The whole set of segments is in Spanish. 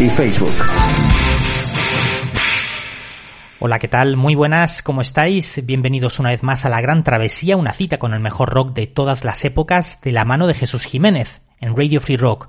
y Facebook. Hola, ¿qué tal? Muy buenas, ¿cómo estáis? Bienvenidos una vez más a la gran travesía, una cita con el mejor rock de todas las épocas de la mano de Jesús Jiménez en Radio Free Rock.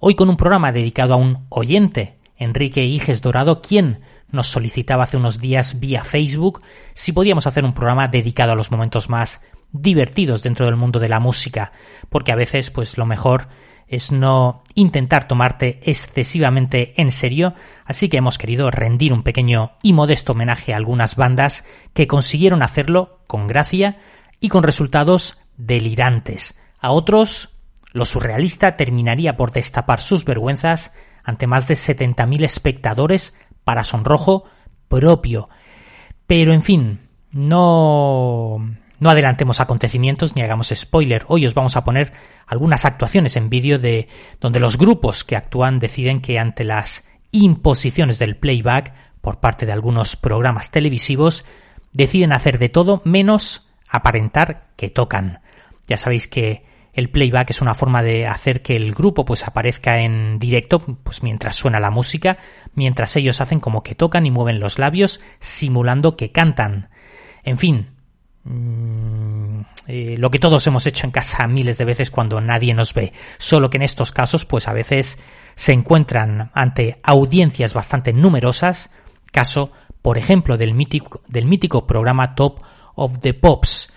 Hoy con un programa dedicado a un oyente, Enrique Iges Dorado, quien nos solicitaba hace unos días vía Facebook si podíamos hacer un programa dedicado a los momentos más divertidos dentro del mundo de la música, porque a veces pues lo mejor es no intentar tomarte excesivamente en serio, así que hemos querido rendir un pequeño y modesto homenaje a algunas bandas que consiguieron hacerlo con gracia y con resultados delirantes. A otros, lo surrealista terminaría por destapar sus vergüenzas ante más de 70.000 espectadores para sonrojo propio. Pero en fin, no no adelantemos acontecimientos ni hagamos spoiler. Hoy os vamos a poner algunas actuaciones en vídeo de donde los grupos que actúan deciden que ante las imposiciones del playback por parte de algunos programas televisivos deciden hacer de todo menos aparentar que tocan. Ya sabéis que el playback es una forma de hacer que el grupo pues aparezca en directo pues mientras suena la música, mientras ellos hacen como que tocan y mueven los labios simulando que cantan. En fin, Mm, eh, lo que todos hemos hecho en casa miles de veces cuando nadie nos ve. Solo que en estos casos, pues a veces se encuentran ante audiencias bastante numerosas, caso, por ejemplo, del mítico, del mítico programa Top of the Pops.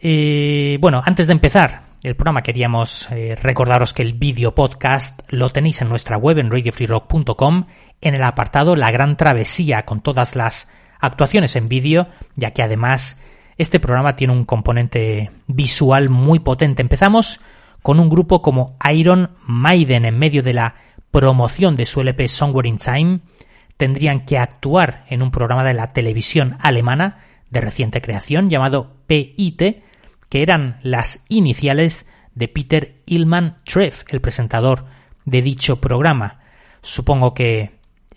Eh, bueno, antes de empezar el programa queríamos eh, recordaros que el vídeo podcast lo tenéis en nuestra web en radiofreerock.com en el apartado La Gran Travesía con todas las actuaciones en vídeo, ya que además este programa tiene un componente visual muy potente. Empezamos con un grupo como Iron Maiden en medio de la promoción de su LP Somewhere in Time. Tendrían que actuar en un programa de la televisión alemana de reciente creación llamado PIT, que eran las iniciales de Peter Illman Treff, el presentador de dicho programa. Supongo que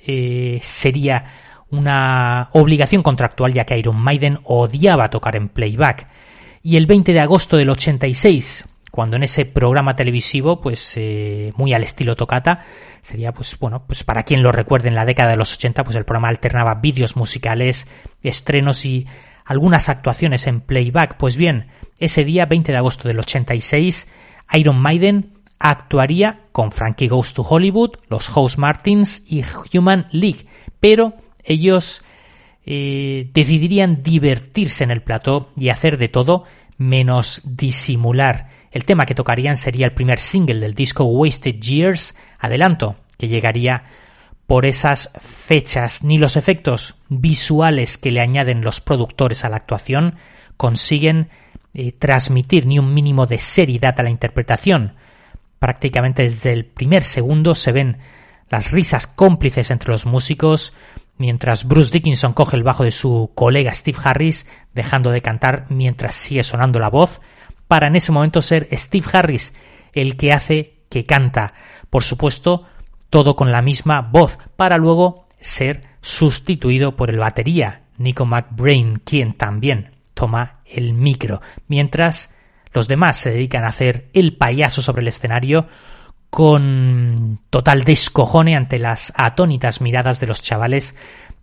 eh, sería una obligación contractual ya que Iron Maiden odiaba tocar en playback. Y el 20 de agosto del 86, cuando en ese programa televisivo, pues eh, muy al estilo tocata, sería pues bueno, pues para quien lo recuerde en la década de los 80, pues el programa alternaba vídeos musicales, estrenos y algunas actuaciones en playback. Pues bien, ese día 20 de agosto del 86, Iron Maiden actuaría con Frankie Goes to Hollywood, los House Martins y Human League, pero ellos eh, decidirían divertirse en el plató y hacer de todo menos disimular. El tema que tocarían sería el primer single del disco Wasted Years, adelanto, que llegaría por esas fechas. Ni los efectos visuales que le añaden los productores a la actuación consiguen eh, transmitir ni un mínimo de seriedad a la interpretación. Prácticamente desde el primer segundo se ven las risas cómplices entre los músicos, mientras Bruce Dickinson coge el bajo de su colega Steve Harris, dejando de cantar mientras sigue sonando la voz, para en ese momento ser Steve Harris el que hace que canta. Por supuesto, todo con la misma voz, para luego ser sustituido por el batería, Nico McBrain, quien también toma el micro, mientras los demás se dedican a hacer el payaso sobre el escenario con total descojone ante las atónitas miradas de los chavales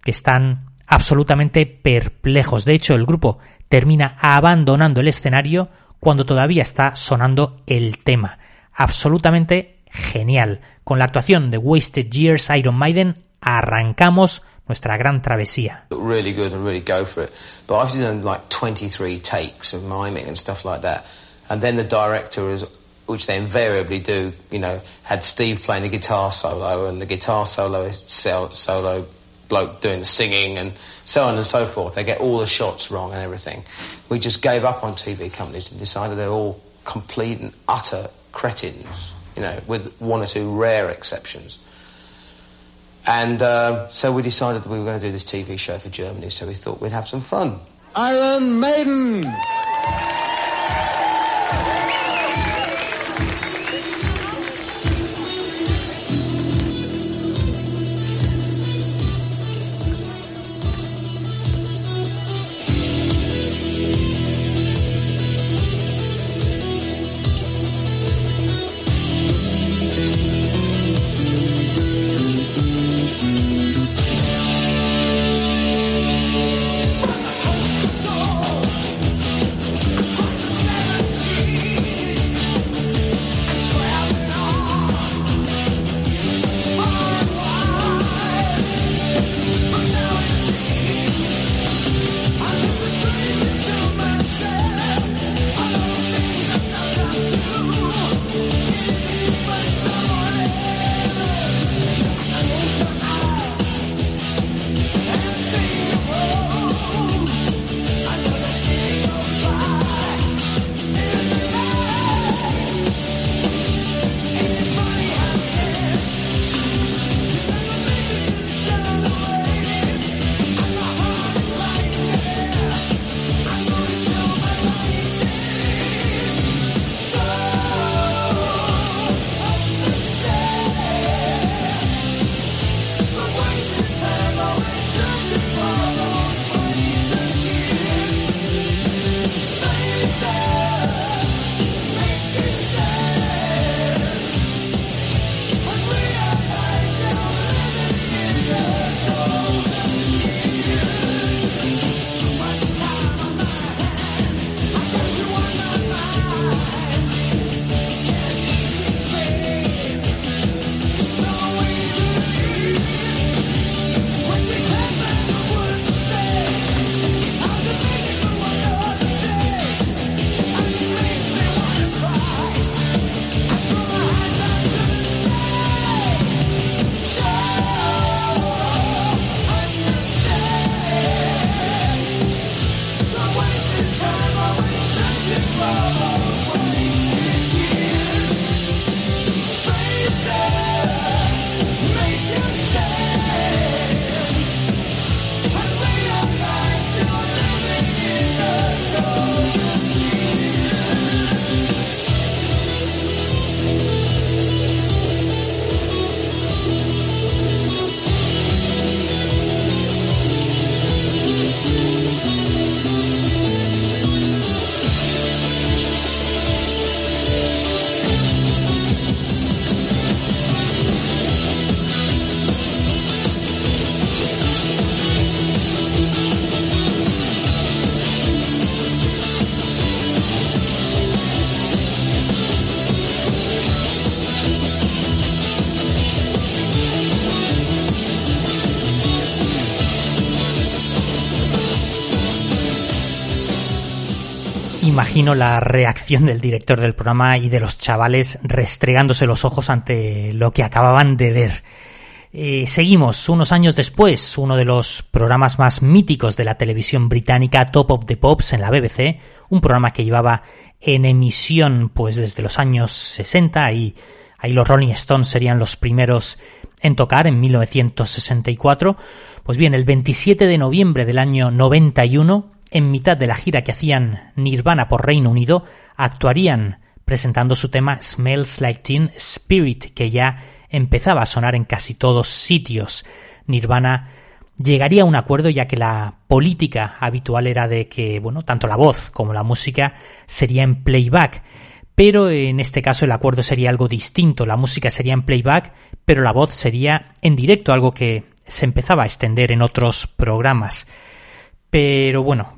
que están absolutamente perplejos. De hecho, el grupo termina abandonando el escenario cuando todavía está sonando el tema. Absolutamente genial. Con la actuación de Wasted Years Iron Maiden arrancamos nuestra gran travesía. Really good and really go for it. But I've done like 23 takes of miming and stuff like that. And then the director which they invariably do, you know, had Steve playing the guitar solo and the guitar solo solo bloke doing the singing and so on and so forth. They get all the shots wrong and everything. We just gave up on TV companies and decided they're all complete and utter cretins, you know, with one or two rare exceptions. And uh, so we decided that we were going to do this TV show for Germany, so we thought we'd have some fun. Iron Maiden! Imagino la reacción del director del programa y de los chavales restregándose los ojos ante lo que acababan de ver. Eh, seguimos unos años después, uno de los programas más míticos de la televisión británica, Top of the Pops en la BBC, un programa que llevaba en emisión pues desde los años 60 y ahí los Rolling Stones serían los primeros en tocar en 1964. Pues bien, el 27 de noviembre del año 91 en mitad de la gira que hacían Nirvana por Reino Unido, actuarían presentando su tema Smells Like Teen Spirit, que ya empezaba a sonar en casi todos sitios. Nirvana llegaría a un acuerdo ya que la política habitual era de que, bueno, tanto la voz como la música sería en playback. Pero en este caso el acuerdo sería algo distinto. La música sería en playback, pero la voz sería en directo, algo que se empezaba a extender en otros programas. Pero bueno,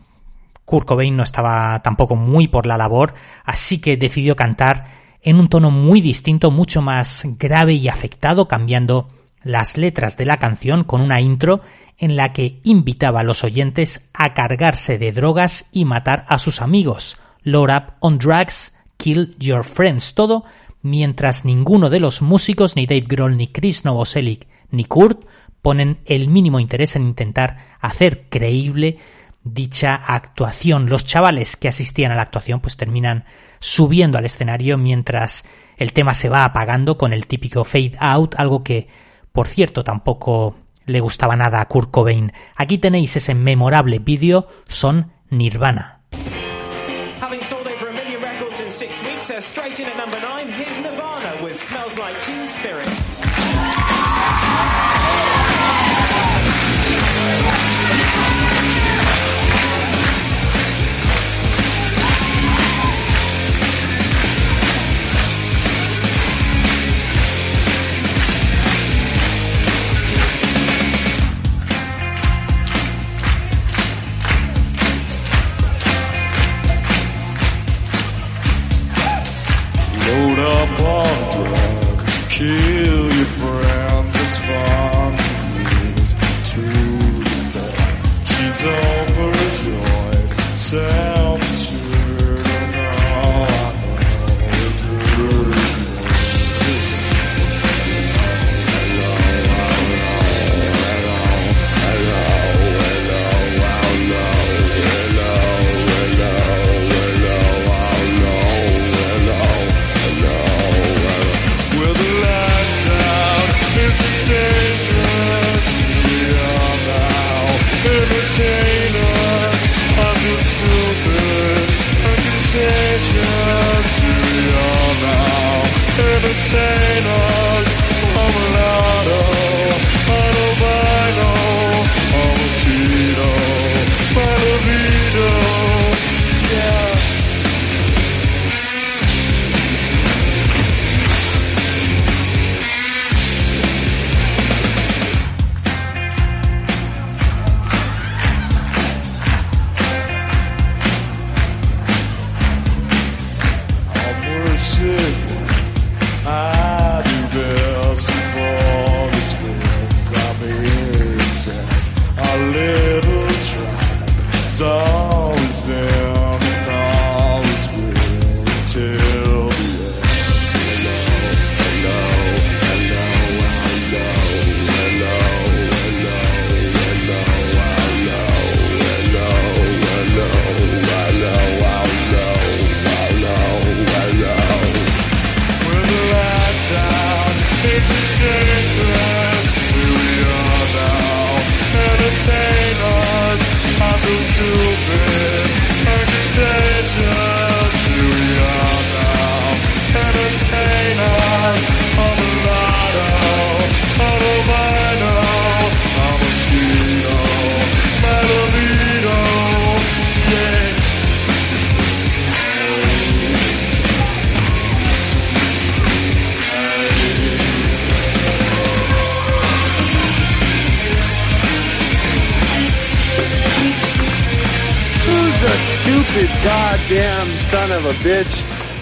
Kurt Cobain no estaba tampoco muy por la labor, así que decidió cantar en un tono muy distinto, mucho más grave y afectado, cambiando las letras de la canción con una intro en la que invitaba a los oyentes a cargarse de drogas y matar a sus amigos. Load up on drugs, kill your friends. Todo mientras ninguno de los músicos, ni Dave Grohl, ni Chris Novoselic, ni Kurt, ponen el mínimo interés en intentar hacer creíble dicha actuación. Los chavales que asistían a la actuación pues terminan subiendo al escenario mientras el tema se va apagando con el típico fade out, algo que Por cierto, tampoco le gustaba nada a Kurt Cobain. Aquí tenéis ese memorable vídeo, son Nirvana. say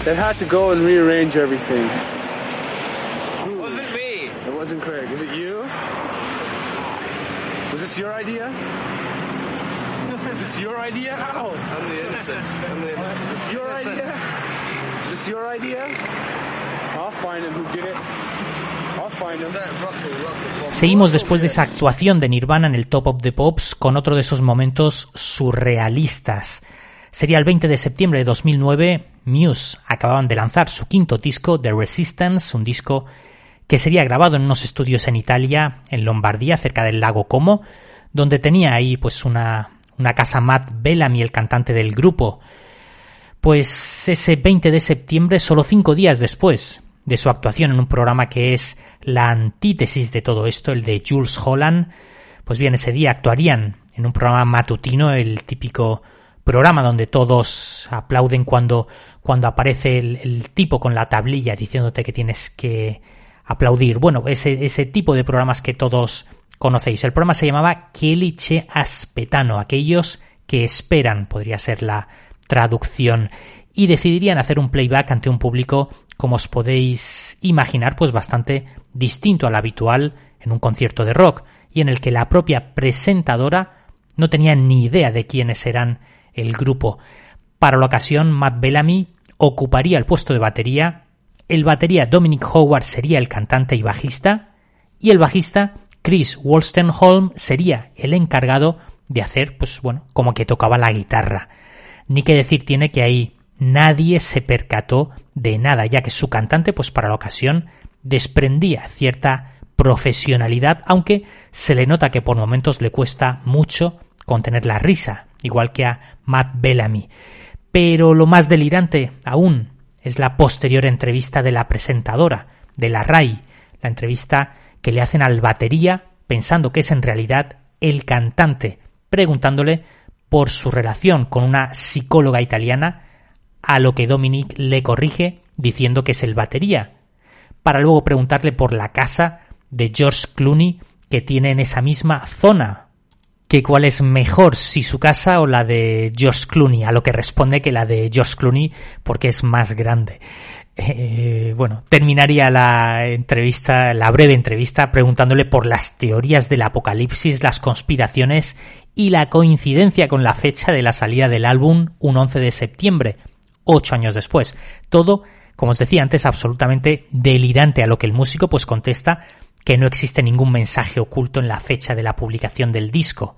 that had to go and rearrange everything? Wasn't me. It wasn't Craig. Was it you? Was this your idea? Is this your idea? Ow! I'm the innocent. I'm the innocent. Is this your idea? Is this your idea? I'll find him who did it. I'll find him. Russell, Russell. Seguimos después de esa actuación de Nirvana en el Top of the Pops con otro de esos momentos surrealistas. Sería el 20 de septiembre de 2009, Muse acababan de lanzar su quinto disco, The Resistance, un disco que sería grabado en unos estudios en Italia, en Lombardía, cerca del lago Como, donde tenía ahí pues una, una casa Matt Bellamy, el cantante del grupo. Pues ese 20 de septiembre, solo cinco días después de su actuación en un programa que es la antítesis de todo esto, el de Jules Holland, pues bien, ese día actuarían en un programa matutino, el típico programa donde todos aplauden cuando, cuando aparece el, tipo con la tablilla diciéndote que tienes que aplaudir. Bueno, ese, ese tipo de programas que todos conocéis. El programa se llamaba Kelly Che Aspetano, aquellos que esperan, podría ser la traducción, y decidirían hacer un playback ante un público, como os podéis imaginar, pues bastante distinto al habitual en un concierto de rock, y en el que la propia presentadora no tenía ni idea de quiénes eran el grupo. Para la ocasión, Matt Bellamy ocuparía el puesto de batería, el batería Dominic Howard sería el cantante y bajista, y el bajista Chris Wolstenholme sería el encargado de hacer, pues bueno, como que tocaba la guitarra. Ni que decir tiene que ahí nadie se percató de nada, ya que su cantante, pues para la ocasión, desprendía cierta profesionalidad, aunque se le nota que por momentos le cuesta mucho contener la risa, igual que a Matt Bellamy. Pero lo más delirante aún es la posterior entrevista de la presentadora, de la RAI, la entrevista que le hacen al batería pensando que es en realidad el cantante, preguntándole por su relación con una psicóloga italiana, a lo que Dominic le corrige diciendo que es el batería, para luego preguntarle por la casa de George Clooney que tiene en esa misma zona, que cuál es mejor, si su casa o la de George Clooney, a lo que responde que la de George Clooney porque es más grande. Eh, bueno, terminaría la entrevista, la breve entrevista, preguntándole por las teorías del apocalipsis, las conspiraciones y la coincidencia con la fecha de la salida del álbum un 11 de septiembre, ocho años después. Todo, como os decía antes, absolutamente delirante a lo que el músico pues contesta que no existe ningún mensaje oculto en la fecha de la publicación del disco.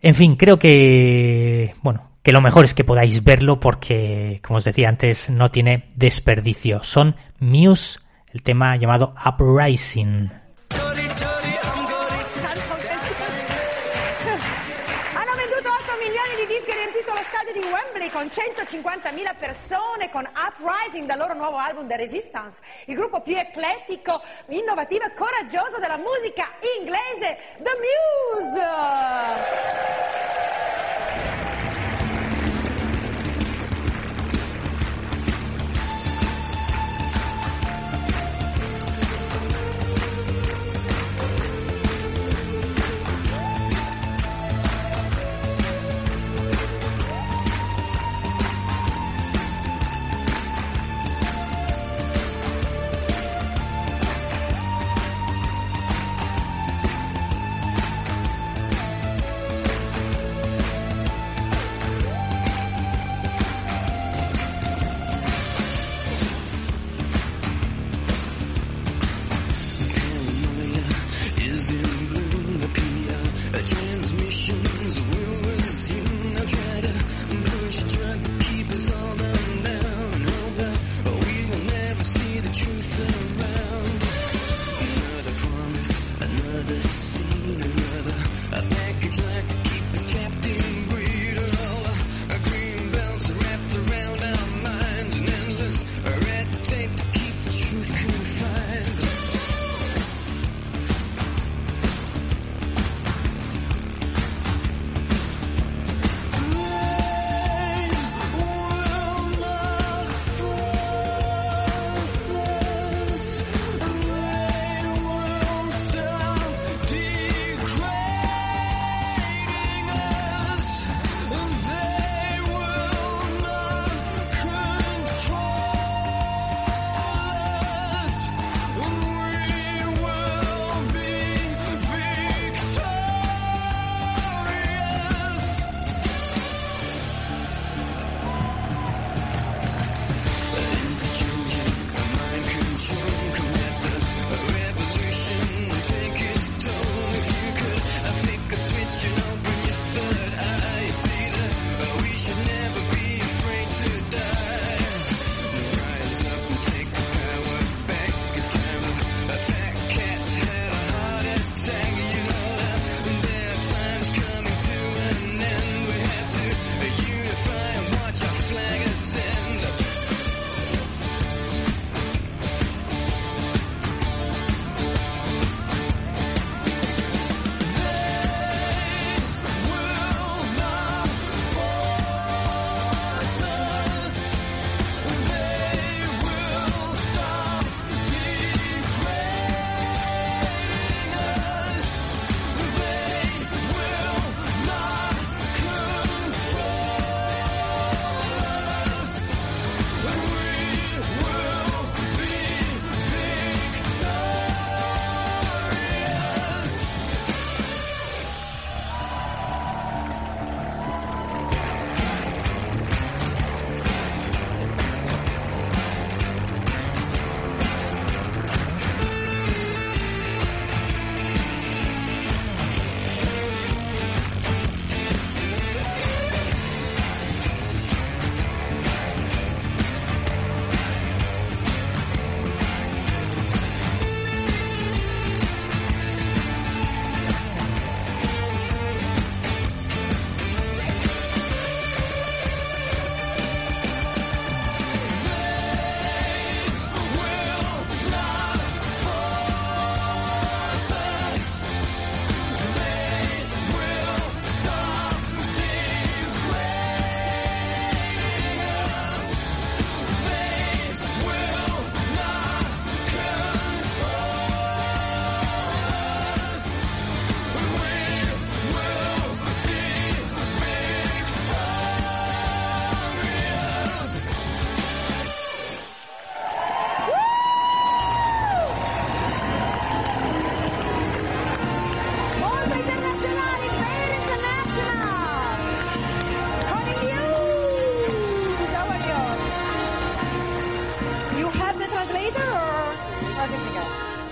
En fin, creo que, bueno, que lo mejor es que podáis verlo porque, como os decía antes, no tiene desperdicio. Son Muse, el tema llamado Uprising. Wembley con 150.000 persone con Uprising dal loro nuovo album The Resistance, il gruppo più eclettico, innovativo e coraggioso della musica inglese, The Muse.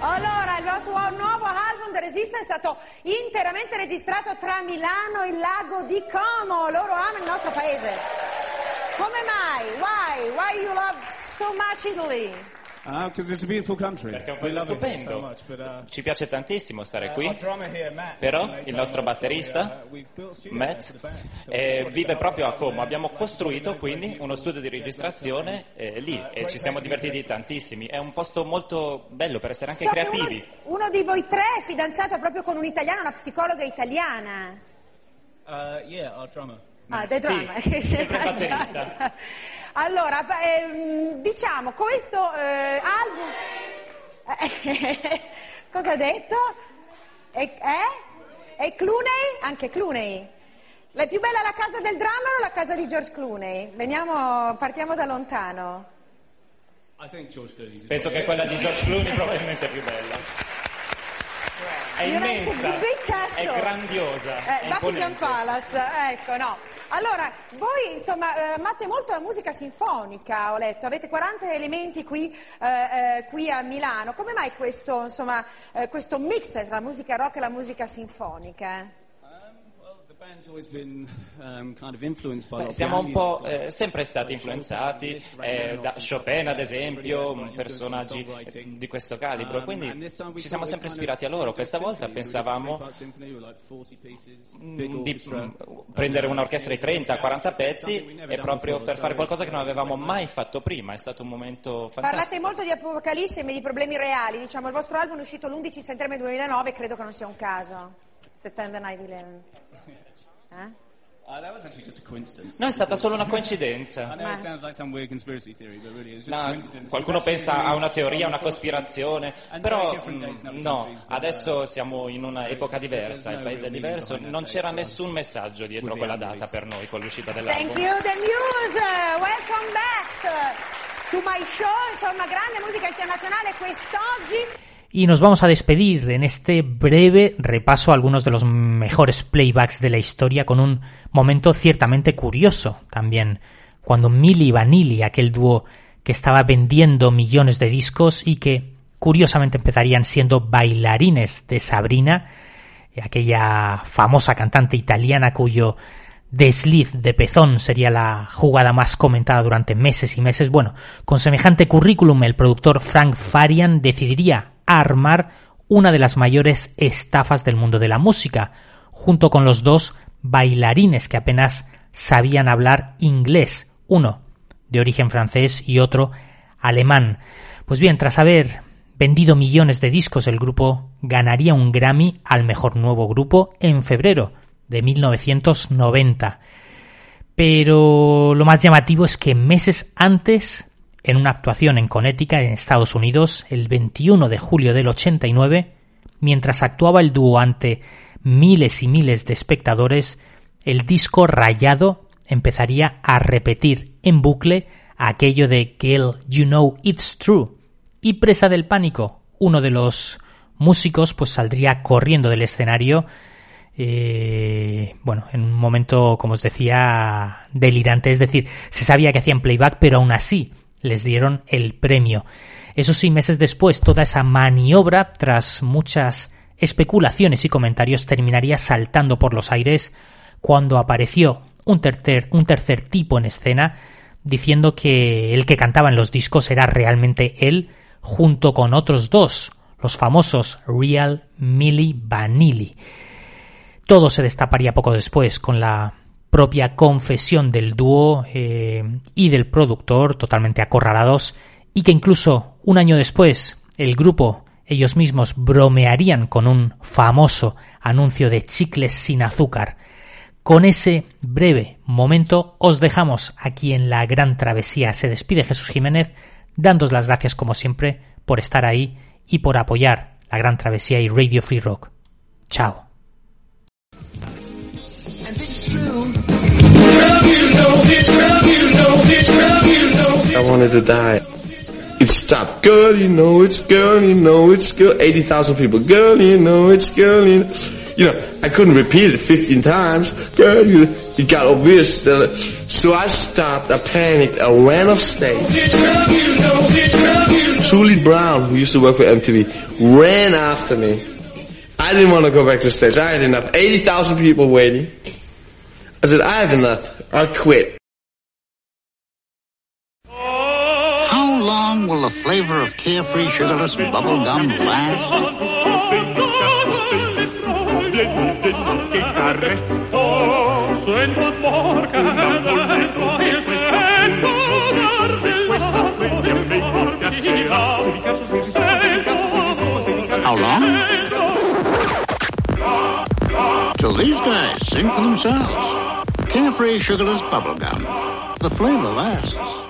Allora, il vostro nuovo album The Resistance è stato interamente registrato tra Milano e il lago di Como. Loro amano il nostro paese. Come mai? Why? Why you love so much Italy? Because it's a beautiful country. Perché è un We paese love it here stupendo. so much, but, uh, Ci piace tantissimo stare uh, qui. here, Matt, Però il nostro batterista, uh, Matt, eh, vive proprio a Como. Abbiamo costruito quindi uno studio di registrazione eh, lì Uh, e ci siamo divertiti tantissimi. È un posto molto bello per essere anche So creativi. Uno, uno di voi tre è fidanzato proprio con un'italiana, una psicologa italiana. Uh, yeah, our drummer. Ah, The Sì, Drummer. sempre batterista. allora, ehm, diciamo, questo eh, album... Cosa ha detto? E, eh? E Clooney? Anche Clooney. La più bella la casa del drummer o la casa di George Clooney? Veniamo, partiamo da lontano. I think George Clooney's Penso che quella di George Clooney probabilmente è più bella. È immensa, è grandiosa, Eh, è Buckingham. Palace, ecco, no. Allora, voi insomma eh, amate molto la musica sinfonica, ho letto, avete 40 elementi qui, eh, eh, qui a Milano. Come mai questo, insomma, eh, questo mix tra la musica rock e la musica sinfonica? Beh, of siamo un po' eh, sempre stati influenzati eh, da Chopin ad esempio, personaggi eh, di questo calibro, Um, quindi we ci siamo sempre ispirati a kind of loro. Questa volta pensavamo three-part symphony with like 40 pieces, mm, di mm, prendere un'orchestra di 30-40 pezzi e proprio per fare qualcosa che non avevamo mai fatto prima. È stato un momento Parlate fantastico. molto di apocalisse e di problemi reali, diciamo, il vostro album è uscito l'11 settembre 2009, credo che non sia un caso. Settembre 9-11. Eh? Uh, that was actually just a coincidence. No, è stata solo una coincidenza. like theory, really a No, qualcuno pensa a una teoria, on una cospirazione, però no, adesso uh, siamo in un'epoca diversa, il paese è diverso, non c'era nessun messaggio dietro quella data per noi con l'uscita Thank dell'album. you, The Muse. Welcome back to my show. Insomma, grande musica internazionale quest'oggi. Y nos vamos a despedir en este breve repaso a algunos de los mejores playbacks de la historia con un momento ciertamente curioso también, cuando Milli Vanilli, aquel dúo que estaba vendiendo millones de discos y que curiosamente empezarían siendo bailarines de Sabrina, aquella famosa cantante italiana cuyo desliz de pezón sería la jugada más comentada durante meses y meses. Bueno, con semejante currículum el productor Frank Farian decidiría armar una de las mayores estafas del mundo de la música, junto con los dos bailarines que apenas sabían hablar inglés, uno de origen francés y otro alemán. Pues bien, tras haber vendido millones de discos, el grupo ganaría un Grammy al mejor nuevo grupo en febrero de 1990. Pero lo más llamativo es que meses antes, en una actuación en Connecticut, en Estados Unidos, el 21 de julio del 89, mientras actuaba el dúo ante miles y miles de espectadores, el disco rayado empezaría a repetir en bucle aquello de Girl, you know it's true. Y presa del pánico, uno de los músicos pues saldría corriendo del escenario eh, bueno, en un momento, como os decía, delirante. Es decir, se sabía que hacían playback, pero aún así les dieron el premio. Eso sí, meses después, toda esa maniobra, tras muchas especulaciones y comentarios, terminaría saltando por los aires cuando apareció un tercer, tipo en escena diciendo que el que cantaba en los discos era realmente él, junto con otros dos, los famosos Real Milli Vanilli. Todo se destaparía poco después con la propia confesión del dúo eh, y del productor totalmente acorralados y que incluso un año después el grupo ellos mismos bromearían con un famoso anuncio de chicles sin azúcar. Con ese breve momento os dejamos aquí en la gran travesía. Se despide Jesús Jiménez, dándos las gracias como siempre por estar ahí y por apoyar la gran travesía y Radio Free Rock. Chao. I wanted to die. it stopped. Girl, you know it's girl, you know it's girl. 80,000 people. Girl, you know it's girl, you know. You know, I couldn't repeat it 15 times. Girl, you, it got obvious. So I stopped, I panicked, I ran off stage. Julie Brown, who used to work for MTV, ran after me. I didn't want to go back to stage. I had enough. 80,000 people waiting. I said, I have enough. I quit. Will the flavor of carefree sugarless bubble gum last? How long? Till these guys sing for themselves. Carefree sugarless bubble gum. The flavor lasts.